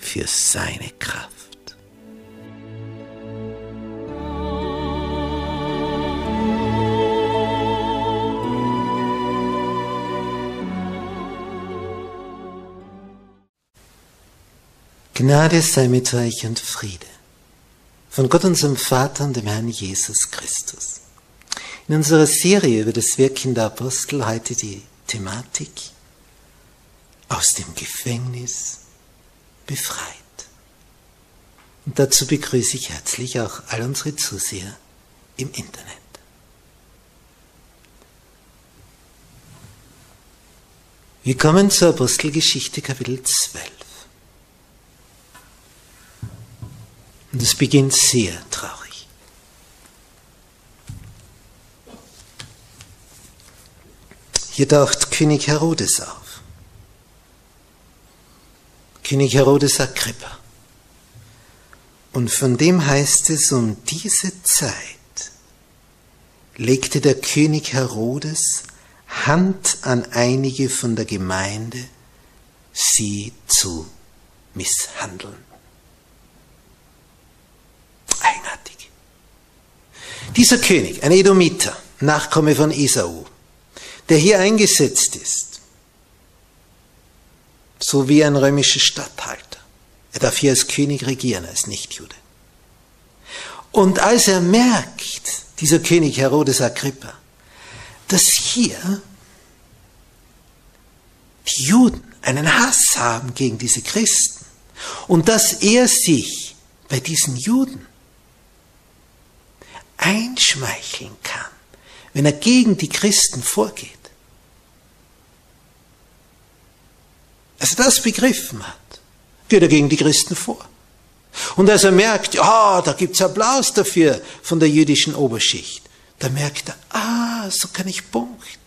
Für seine Kraft. Gnade sei mit euch und Friede von Gott unserem Vater und dem Herrn Jesus Christus. In unserer Serie über das Wirken der Apostel heute die Thematik aus dem Gefängnis befreit. Und dazu begrüße ich herzlich auch all unsere Zuseher im Internet. Wir kommen zur Apostelgeschichte Kapitel 12. Und es beginnt sehr traurig. Hier taucht König Herodes auf. König Herodes Agrippa. Und von dem heißt es, um diese Zeit legte der König Herodes Hand an einige von der Gemeinde, sie zu misshandeln. Eigenartig. Dieser König, ein Edomiter, Nachkomme von Esau, der hier eingesetzt ist, so wie ein römischer Statthalter. Er darf hier als König regieren, als Nichtjude. Und als er merkt, dieser König Herodes Agrippa, dass hier die Juden einen Hass haben gegen diese Christen und dass er sich bei diesen Juden einschmeicheln kann, wenn er gegen die Christen vorgeht, Als er das begriffen hat, geht er gegen die Christen vor. Und als er merkt, ja, da gibt's Applaus dafür von der jüdischen Oberschicht, da merkt er, ah, so kann ich punkten.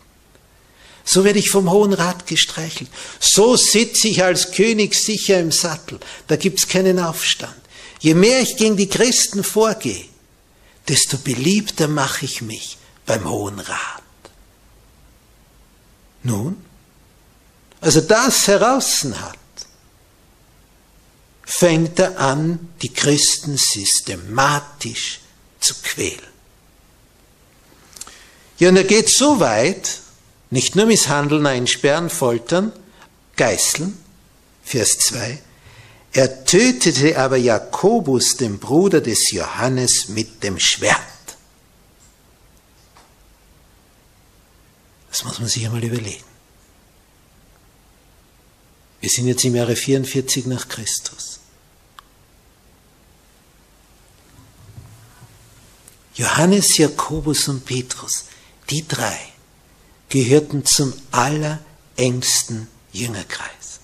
So werde ich vom Hohen Rat gestreichelt. So sitze ich als König sicher im Sattel. Da gibt's keinen Aufstand. Je mehr ich gegen die Christen vorgehe, desto beliebter mache ich mich beim Hohen Rat. Nun, als er das heraus hat, fängt er an, die Christen systematisch zu quälen. Ja, und er geht so weit, nicht nur misshandeln, einsperren, foltern, geißeln, Vers 2, er tötete aber Jakobus, den Bruder des Johannes, mit dem Schwert. Das muss man sich einmal überlegen. Wir sind jetzt im Jahre 44 nach Christus. Johannes, Jakobus und Petrus, die drei, gehörten zum allerengsten Jüngerkreis.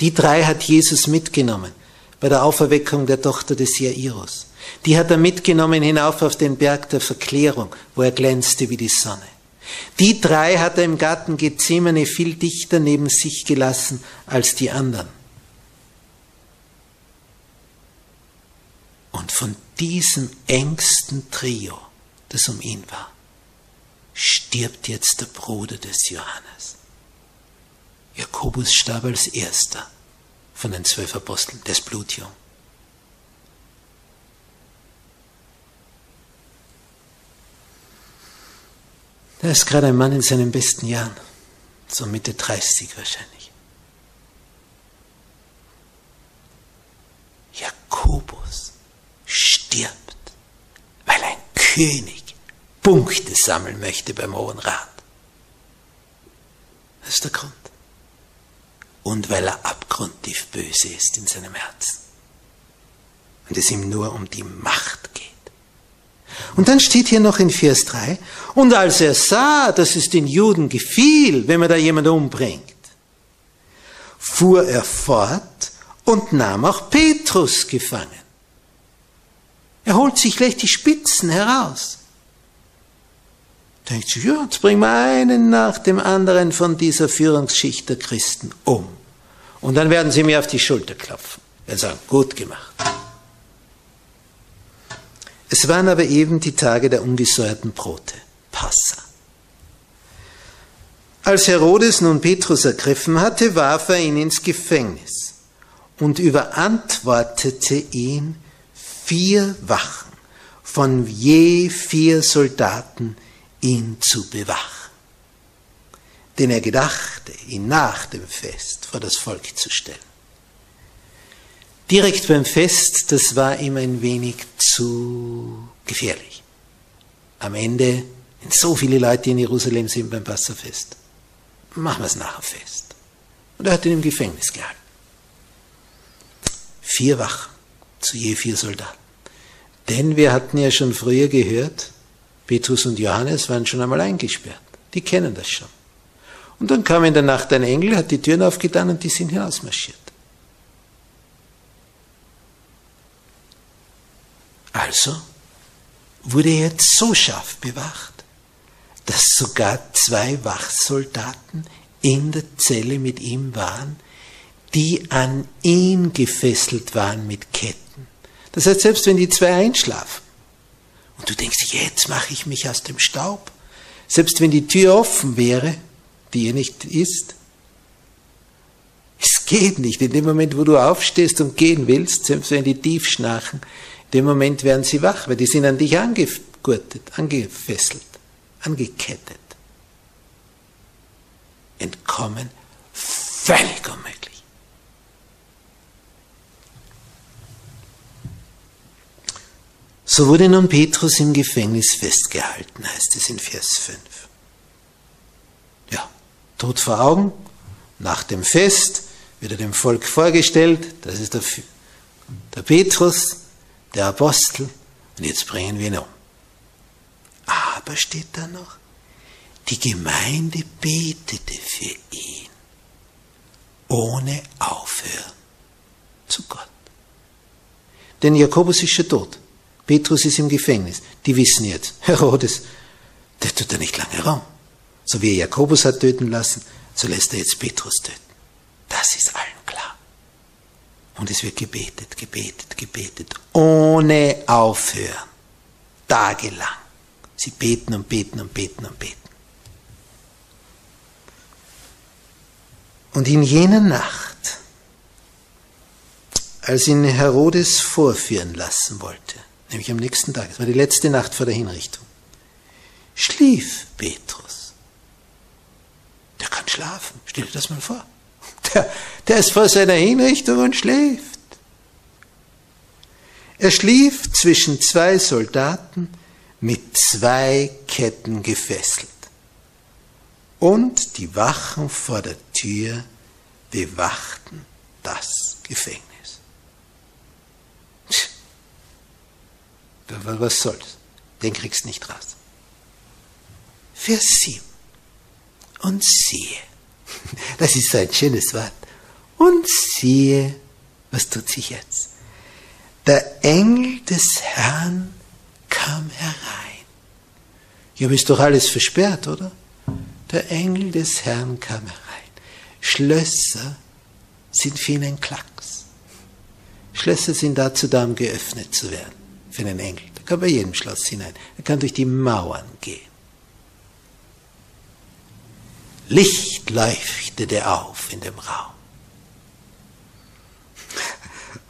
Die drei hat Jesus mitgenommen bei der Auferweckung der Tochter des Jairus. Die hat er mitgenommen hinauf auf den Berg der Verklärung, wo er glänzte wie die Sonne. Die drei hat er im Garten Gethsemane viel dichter neben sich gelassen als die anderen. Und von diesem engsten Trio, das um ihn war, stirbt jetzt der Bruder des Johannes. Jakobus starb als erster von den zwölf Aposteln, des Blutjung. Er ist gerade ein Mann in seinen besten Jahren, so Mitte 30 wahrscheinlich. Jakobus stirbt, weil ein König Punkte sammeln möchte beim Hohen Rat. Das ist der Grund. Und weil er abgrundtief böse ist in seinem Herzen. Und es ihm nur um die Macht und dann steht hier noch in Vers 3, und als er sah, dass es den Juden gefiel, wenn man da jemand umbringt, fuhr er fort und nahm auch Petrus gefangen. Er holt sich gleich die Spitzen heraus. Denkt sich, ja, jetzt bringen wir einen nach dem anderen von dieser Führungsschicht der Christen um. Und dann werden sie mir auf die Schulter klopfen. Er sagen, gut gemacht. Es waren aber eben die Tage der ungesäuerten Brote, Passa. Als Herodes nun Petrus ergriffen hatte, warf er ihn ins Gefängnis und überantwortete ihn vier Wachen von je vier Soldaten, ihn zu bewachen. Denn er gedachte, ihn nach dem Fest vor das Volk zu stellen. Direkt beim Fest, das war ihm ein wenig zu gefährlich. Am Ende, wenn so viele Leute in Jerusalem sind beim Passafest, machen wir es nachher fest. Und er hat ihn im Gefängnis gehalten. Vier Wachen zu je vier Soldaten. Denn wir hatten ja schon früher gehört, Petrus und Johannes waren schon einmal eingesperrt. Die kennen das schon. Und dann kam in der Nacht ein Engel, hat die Türen aufgetan und die sind hinausmarschiert. Also wurde er jetzt so scharf bewacht, dass sogar zwei Wachsoldaten in der Zelle mit ihm waren, die an ihn gefesselt waren mit Ketten. Das heißt, selbst wenn die zwei einschlafen, und du denkst, jetzt mache ich mich aus dem Staub. Selbst wenn die Tür offen wäre, die ihr nicht ist. Es geht nicht. In dem Moment, wo du aufstehst und gehen willst, selbst wenn die tief schnarchen, dem Moment werden sie wach, weil die sind an dich angegurtet, angefesselt, angekettet. Entkommen völlig unmöglich. So wurde nun Petrus im Gefängnis festgehalten, heißt es in Vers 5. Ja, Tod vor Augen, nach dem Fest wird er dem Volk vorgestellt, das ist der, der Petrus, der Apostel, und jetzt bringen wir ihn um. Aber steht da noch, die Gemeinde betete für ihn, ohne Aufhören zu Gott. Denn Jakobus ist schon tot. Petrus ist im Gefängnis. Die wissen jetzt, Herodes, der tut da nicht lange rum. So wie er Jakobus hat töten lassen, so lässt er jetzt Petrus töten. Das ist allen. Und es wird gebetet, gebetet, gebetet, ohne aufhören. Tagelang. Sie beten und beten und beten und beten. Und in jener Nacht, als ihn Herodes vorführen lassen wollte, nämlich am nächsten Tag, es war die letzte Nacht vor der Hinrichtung, schlief Petrus. Der kann schlafen, stell dir das mal vor. Der, der ist vor seiner Hinrichtung und schläft. Er schlief zwischen zwei Soldaten mit zwei Ketten gefesselt. Und die Wachen vor der Tür bewachten das Gefängnis. Was soll's? Den kriegst du nicht raus. Vers 7. Und siehe. Das ist so ein schönes Wort. Und siehe, was tut sich jetzt? Der Engel des Herrn kam herein. Aber ist doch alles versperrt, oder? Der Engel des Herrn kam herein. Schlösser sind für ihn ein Klacks. Schlösser sind dazu da, um geöffnet zu werden für einen Engel. Der kann bei jedem Schloss hinein. Er kann durch die Mauern gehen. Licht leuchtete auf in dem Raum.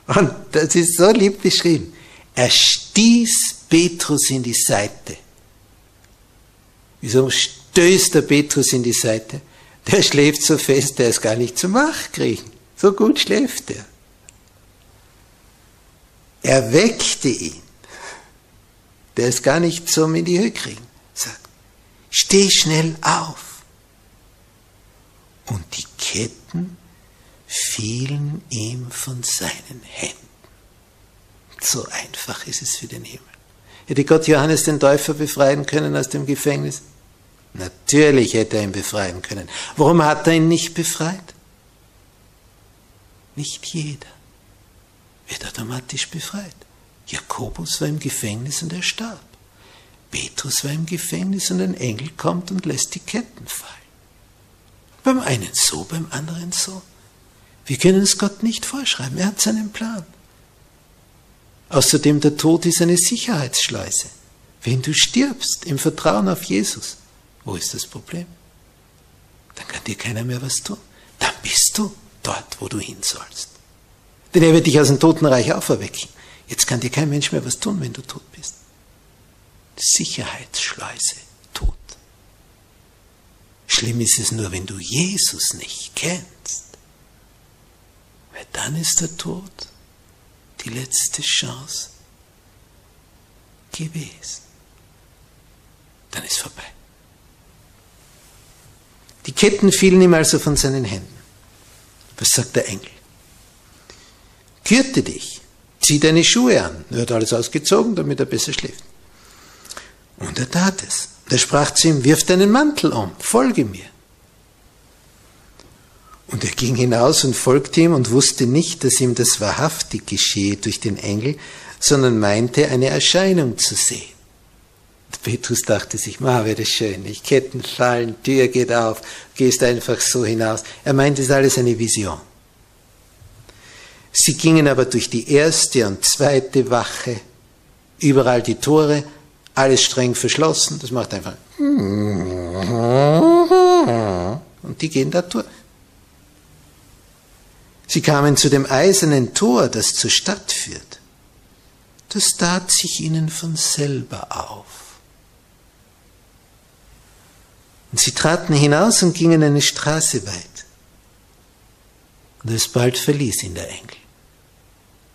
Und das ist so lieb beschrieben. Er stieß Petrus in die Seite. Wieso stößt der Petrus in die Seite? Der schläft so fest, der ist gar nicht zum Wachkriegen. So gut schläft er. Er weckte ihn der es gar nicht zum in die Höhe kriegen, sagt, steh schnell auf. Und die Ketten fielen ihm von seinen Händen. So einfach ist es für den Himmel. Hätte Gott Johannes den Täufer befreien können aus dem Gefängnis? Natürlich hätte er ihn befreien können. Warum hat er ihn nicht befreit? Nicht jeder wird automatisch befreit. Jakobus war im Gefängnis und er starb. Petrus war im Gefängnis und ein Engel kommt und lässt die Ketten fallen. Beim einen so, beim anderen so. Wir können es Gott nicht vorschreiben. Er hat seinen Plan. Außerdem der Tod ist eine Sicherheitsschleuse. Wenn du stirbst im Vertrauen auf Jesus, wo ist das Problem? Dann kann dir keiner mehr was tun. Dann bist du dort, wo du hin sollst. Denn er wird dich aus dem Totenreich auferwecken. Jetzt kann dir kein Mensch mehr was tun, wenn du tot bist. Sicherheitsschleuse. Schlimm ist es nur, wenn du Jesus nicht kennst. Weil dann ist der Tod die letzte Chance gewesen. Dann ist vorbei. Die Ketten fielen ihm also von seinen Händen. Was sagt der Engel? Gürte dich, zieh deine Schuhe an. Er hat alles ausgezogen, damit er besser schläft. Und er tat es. Er sprach zu ihm, wirf deinen Mantel um, folge mir. Und er ging hinaus und folgte ihm und wusste nicht, dass ihm das wahrhaftig geschehe durch den Engel, sondern meinte, eine Erscheinung zu sehen. Petrus dachte sich, ma, wäre das schön, ich Ketten fallen, Tür geht auf, gehst einfach so hinaus. Er meinte, es ist alles eine Vision. Sie gingen aber durch die erste und zweite Wache, überall die Tore, alles streng verschlossen, das macht einfach und die gehen da durch. Sie kamen zu dem eisernen Tor, das zur Stadt führt. Das tat sich ihnen von selber auf. Und sie traten hinaus und gingen eine Straße weit. Und alsbald verließ ihn der Engel.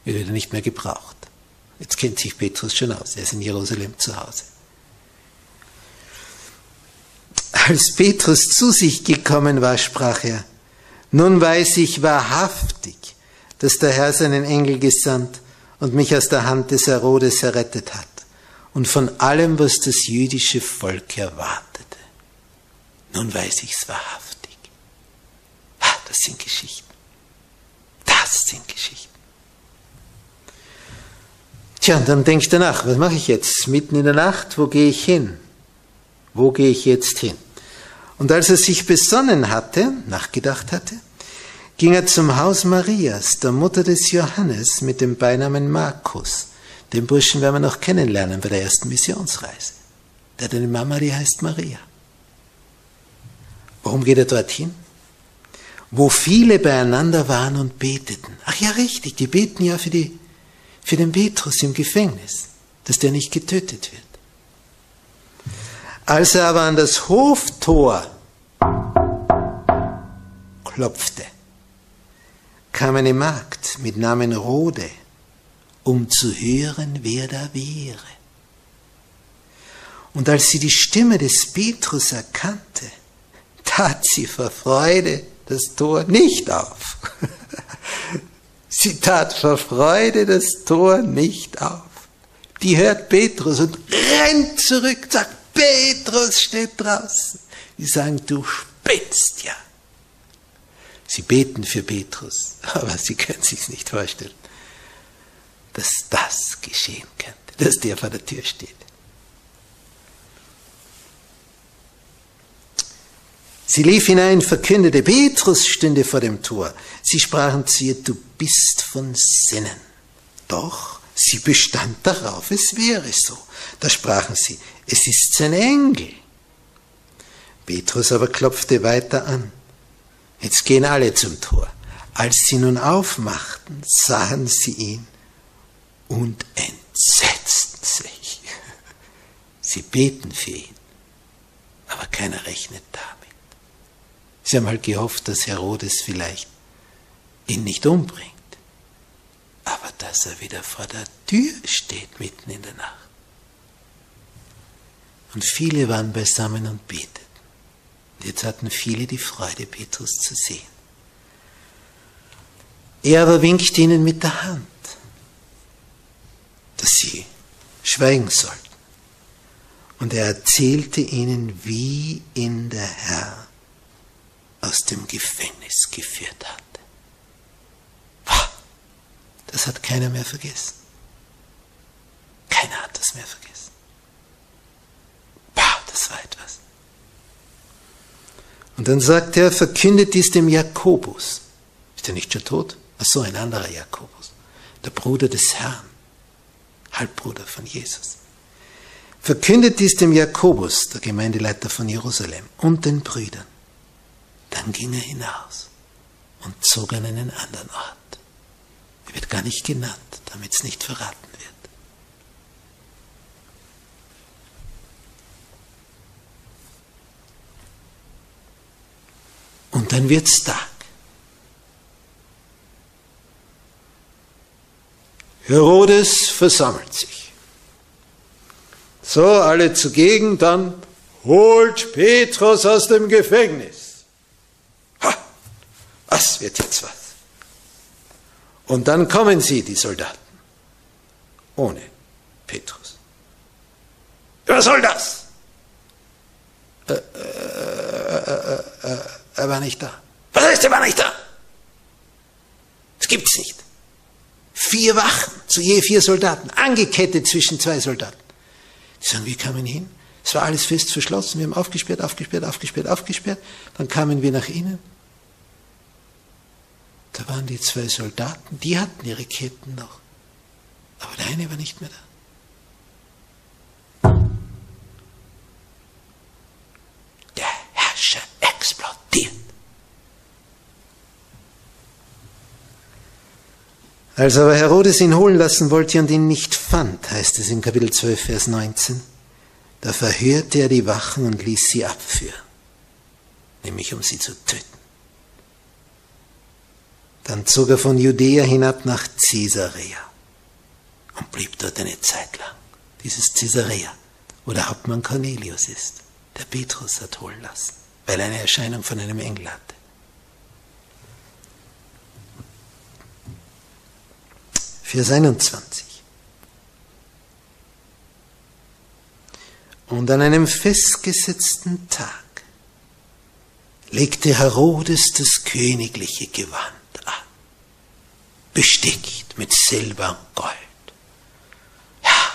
Er wird nicht mehr gebraucht. Jetzt kennt sich Petrus schon aus. Er ist in Jerusalem zu Hause. Als Petrus zu sich gekommen war, sprach er, nun weiß ich wahrhaftig, dass der Herr seinen Engel gesandt und mich aus der Hand des Herodes errettet hat und von allem, was das jüdische Volk erwartete. Nun weiß ich's wahrhaftig. Ah, das sind Geschichten. Das sind Geschichten. Tja, und dann denkst du nach, was mache ich jetzt? Mitten in der Nacht, wo gehe ich hin? Wo gehe ich jetzt hin? Und als er sich besonnen hatte, nachgedacht hatte, ging er zum Haus Marias, der Mutter des Johannes, mit dem Beinamen Markus. Den Burschen werden wir noch kennenlernen bei der ersten Missionsreise. Der hat eine Mama, die heißt Maria. Warum geht er dorthin? Wo viele beieinander waren und beteten. Ach ja, richtig, die beten ja für, die, für den Petrus im Gefängnis, dass der nicht getötet wird. Als er aber an das Hoftor klopfte, kam eine Magd mit Namen Rode, um zu hören, wer da wäre. Und als sie die Stimme des Petrus erkannte, tat sie vor Freude das Tor nicht auf. sie tat vor Freude das Tor nicht auf. Die hört Petrus und rennt zurück, sagt, Petrus steht draußen. Die sagen, du spinnst ja. Sie beten für Petrus, aber sie können sich nicht vorstellen, dass das geschehen könnte, dass der vor der Tür steht. Sie lief hinein, verkündete, Petrus stünde vor dem Tor. Sie sprachen zu ihr, du bist von Sinnen. Doch sie bestand darauf, es wäre so. Da sprachen sie, es ist sein Engel. Petrus aber klopfte weiter an. Jetzt gehen alle zum Tor. Als sie nun aufmachten, sahen sie ihn und entsetzten sich. Sie beten für ihn, aber keiner rechnet damit. Sie haben halt gehofft, dass Herodes vielleicht ihn nicht umbringt, aber dass er wieder vor der Tür steht mitten in der Nacht. Und viele waren beisammen und beteten. Und jetzt hatten viele die Freude, Petrus zu sehen. Er aber winkt ihnen mit der Hand, dass sie schweigen sollten. Und er erzählte ihnen, wie ihn der Herr aus dem Gefängnis geführt hatte. Das hat keiner mehr vergessen. Keiner hat das mehr vergessen. Das war etwas. Und dann sagt er, verkündet dies dem Jakobus. Ist er nicht schon tot? Ach so, ein anderer Jakobus. Der Bruder des Herrn. Halbbruder von Jesus. Verkündet dies dem Jakobus, der Gemeindeleiter von Jerusalem, und den Brüdern. Dann ging er hinaus und zog an einen anderen Ort. Er wird gar nicht genannt, damit es nicht verraten wird. Und dann wird es Tag. Herodes versammelt sich. So, alle zugegen, dann holt Petrus aus dem Gefängnis. Wird jetzt was? Und dann kommen sie, die Soldaten, ohne Petrus. Was soll das? Äh, äh, äh, er war nicht da. Was heißt, er war nicht da? Das gibt's nicht. Vier Wachen, zu je vier Soldaten, angekettet zwischen zwei Soldaten. Die sagen, wie kamen wir hin? Es war alles fest verschlossen. Wir haben aufgesperrt, aufgesperrt, aufgesperrt, aufgesperrt. Dann kamen wir nach innen. Da waren die zwei Soldaten, die hatten ihre Ketten noch. Aber der eine war nicht mehr da. Der Herrscher explodiert. Als aber Herodes ihn holen lassen wollte und ihn nicht fand, heißt es in Kapitel 12, Vers 19, da verhörte er die Wachen und ließ sie abführen, nämlich um sie zu töten. Dann zog er von Judäa hinab nach Caesarea und blieb dort eine Zeit lang. Dieses Caesarea, wo der Hauptmann Cornelius ist, der Petrus hat holen lassen, weil er eine Erscheinung von einem Engel hatte. Vers 21. Und an einem festgesetzten Tag legte Herodes das königliche Gewand an, bestickt mit Silber und Gold. Ja,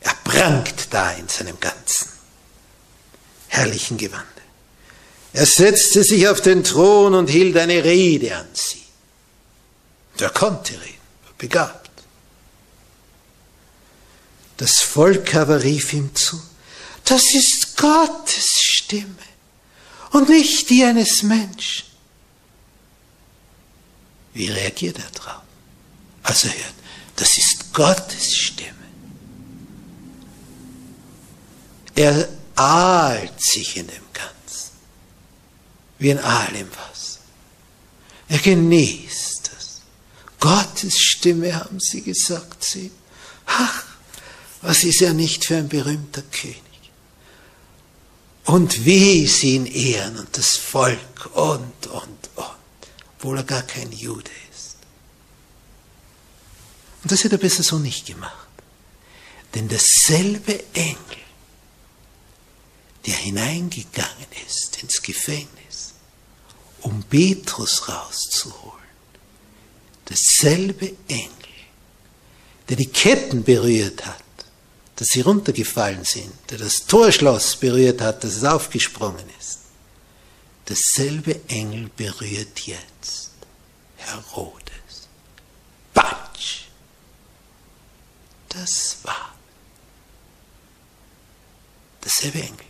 er prangt da in seinem ganzen herrlichen Gewande. Er setzte sich auf den Thron und hielt eine Rede an sie. Der konnte reden, begabt. Das Volk aber rief ihm zu, das ist Gottes Stimme und nicht die eines Menschen. Wie reagiert er darauf? Als er hört, das ist Gottes Stimme. Er ahlt sich in dem Ganzen, wie ein Aal im Wasser. Er genießt Gottes Stimme, haben sie gesagt, sie. Ach, was ist er nicht für ein berühmter König? Und wie sie ihn ehren und das Volk und, und, und, obwohl er gar kein Jude ist. Und das hätte er besser so nicht gemacht. Denn dasselbe Engel, der hineingegangen ist ins Gefängnis, um Petrus rauszuholen, Dasselbe Engel, der die Ketten berührt hat, dass sie runtergefallen sind, der das Torschloss berührt hat, dass es aufgesprungen ist. Dasselbe Engel berührt jetzt Herodes. Batsch! Das war dasselbe Engel.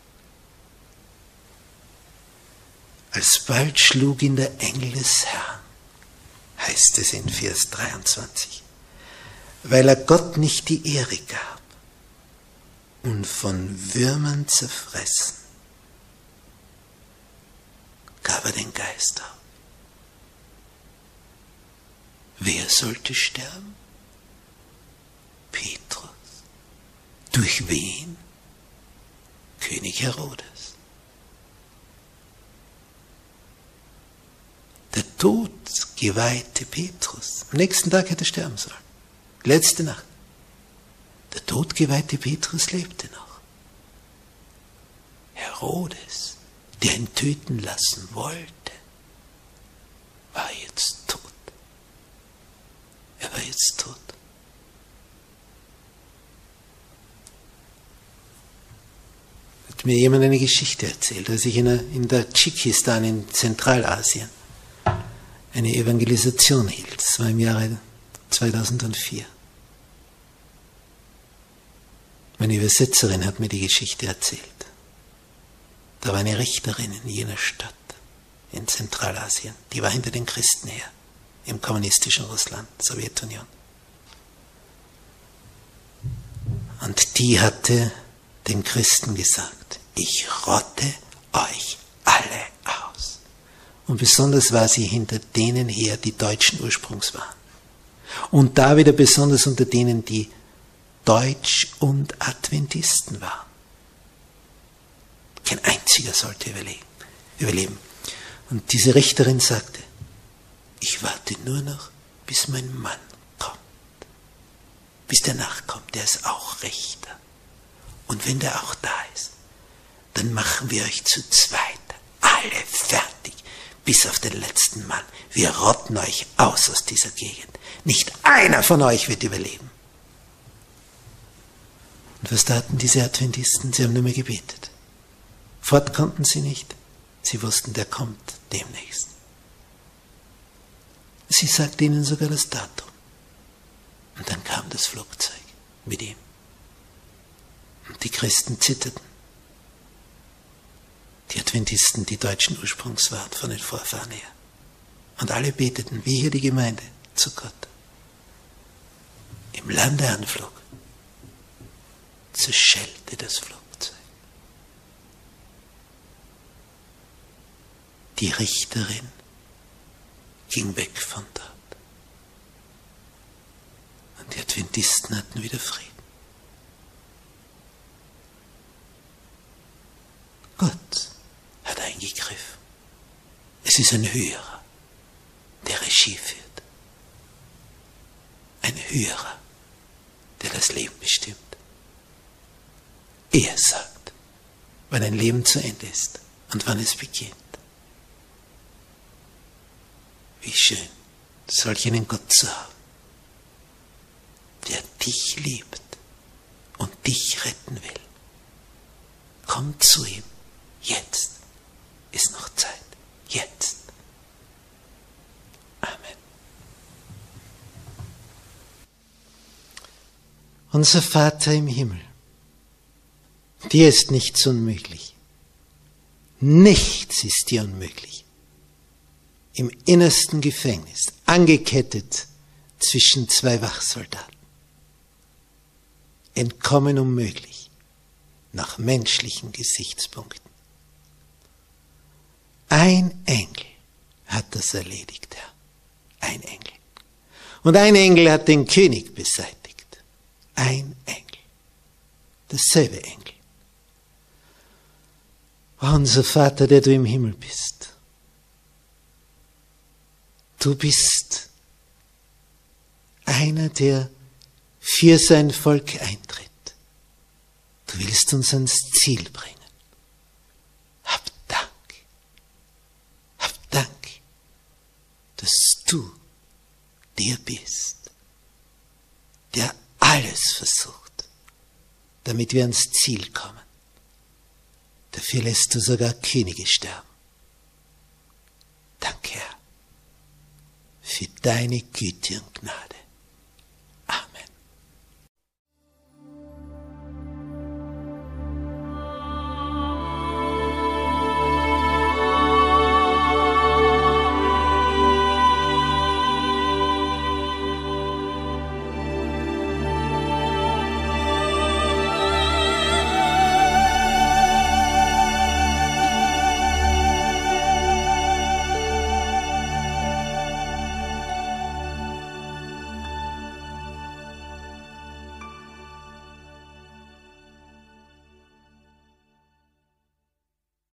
Alsbald schlug ihn der Engel des Herrn heißt es in Vers 23, weil er Gott nicht die Ehre gab und von Würmern zerfressen, gab er den Geist auf. Wer sollte sterben? Petrus. Durch wen? König Herodes. Der Tod geweihte Petrus. Am nächsten Tag hätte er sterben sollen. Letzte Nacht. Der todgeweihte Petrus lebte noch. Herodes, der ihn töten lassen wollte, war jetzt tot. Er war jetzt tot. Hat mir jemand eine Geschichte erzählt, als ich in der, in der Tschikistan in Zentralasien eine Evangelisation hielt. Das war im Jahre 2004. Meine Übersetzerin hat mir die Geschichte erzählt. Da war eine Richterin in jener Stadt in Zentralasien, die war hinter den Christen her, im kommunistischen Russland, Sowjetunion. Und die hatte den Christen gesagt, ich rotte euch alle aus. Und besonders war sie hinter denen her, die deutschen Ursprungs waren. Und da wieder besonders unter denen, die Deutsch und Adventisten waren. Kein einziger sollte überleben. Und diese Richterin sagte, ich warte nur noch, bis mein Mann kommt. Bis der nachkommt, der ist auch Richter. Und wenn der auch da ist, dann machen wir euch zu zweit alle fertig, bis auf den letzten Mann. Wir rotten euch aus aus dieser Gegend. Nicht einer von euch wird überleben. Und was taten diese Adventisten? Sie haben nur mehr gebetet. Fort konnten sie nicht. Sie wussten, der kommt demnächst. Sie sagte ihnen sogar das Datum. Und dann kam das Flugzeug mit ihm. Und die Christen zitterten. Die Adventisten, die deutschen Ursprungs waren von den Vorfahren her. Und alle beteten, wie hier die Gemeinde, zu Gott. Im Landeanflug zerschellte das Flugzeug. Die Richterin ging weg von dort. Und die Adventisten hatten wieder Frieden. Gott hat eingegriffen. Es ist ein Höherer, der Regie führt. Ein Höherer, der das Leben bestimmt. Er sagt, wann ein Leben zu Ende ist und wann es beginnt. Wie schön, solch einen Gott zu haben, der dich liebt und dich retten will. Komm zu ihm. Jetzt ist noch Zeit. Jetzt. Amen. Unser Vater im Himmel, dir ist nichts unmöglich. Nichts ist dir unmöglich. Im innersten Gefängnis, angekettet zwischen zwei Wachsoldaten. Entkommen unmöglich, nach menschlichen Gesichtspunkten. Ein Engel hat das erledigt, Herr. Ein Engel. Und ein Engel hat den König beseitigt. Ein Engel. Dasselbe Engel. unser Vater, der du im Himmel bist. Du bist einer, der für sein Volk eintritt. Du willst uns ans Ziel bringen. dass du der bist, der alles versucht, damit wir ans Ziel kommen. Dafür lässt du sogar Könige sterben. Danke, Herr, für deine Güte und Gnade.